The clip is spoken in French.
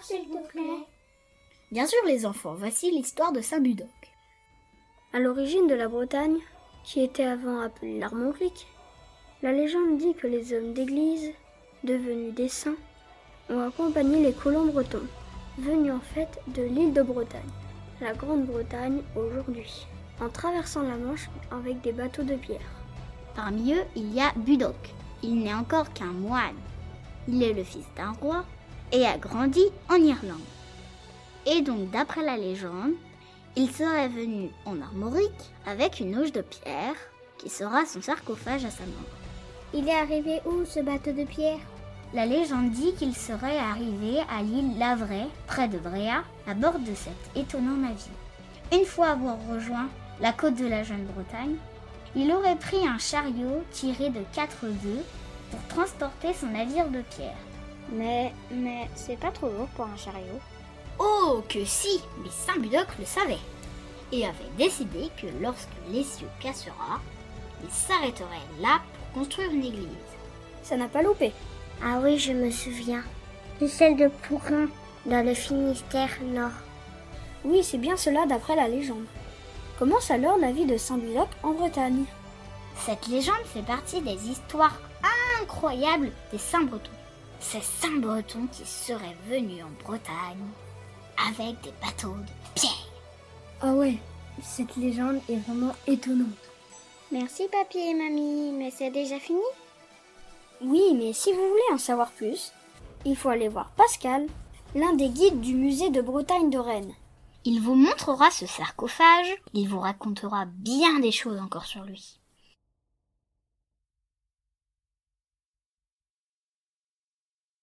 l'histoire, s'il te plaît Bien sûr, les enfants, voici l'histoire de Saint-Budoc. À l'origine de la Bretagne, qui était avant appelée l'Armorique, la légende dit que les hommes d'église, devenus des saints, ont accompagné les colons bretons, venus en fait de l'île de Bretagne, la Grande-Bretagne aujourd'hui, en traversant la Manche avec des bateaux de pierre. Parmi eux, il y a Budoc. Il n'est encore qu'un moine. Il est le fils d'un roi et a grandi en Irlande. Et donc, d'après la légende, il serait venu en Armorique avec une auge de pierre qui sera son sarcophage à sa mort. Il est arrivé où ce bateau de pierre? La légende dit qu'il serait arrivé à l'île Lavray, près de Bréa, à bord de cet étonnant navire. Une fois avoir rejoint la côte de la Jeune Bretagne, il aurait pris un chariot tiré de quatre bœufs pour transporter son navire de pierre. Mais, mais, c'est pas trop lourd pour un chariot. Oh, que si Mais Saint-Budoc le savait et avait décidé que lorsque l'essieu cassera, il s'arrêterait là pour construire une église. Ça n'a pas loupé. Ah oui, je me souviens. C'est celle de Pourin, dans le Finistère Nord. Oui, c'est bien cela d'après la légende. Commence alors la vie de Saint-Budoc en Bretagne? Cette légende fait partie des histoires incroyables des Saint-Bretons. Ces Saint-Bretons qui seraient venus en Bretagne avec des bateaux de pierre. Ah ouais, cette légende est vraiment étonnante. Merci papy et mamie, mais c'est déjà fini Oui, mais si vous voulez en savoir plus, il faut aller voir Pascal, l'un des guides du musée de Bretagne de Rennes. Il vous montrera ce sarcophage, il vous racontera bien des choses encore sur lui.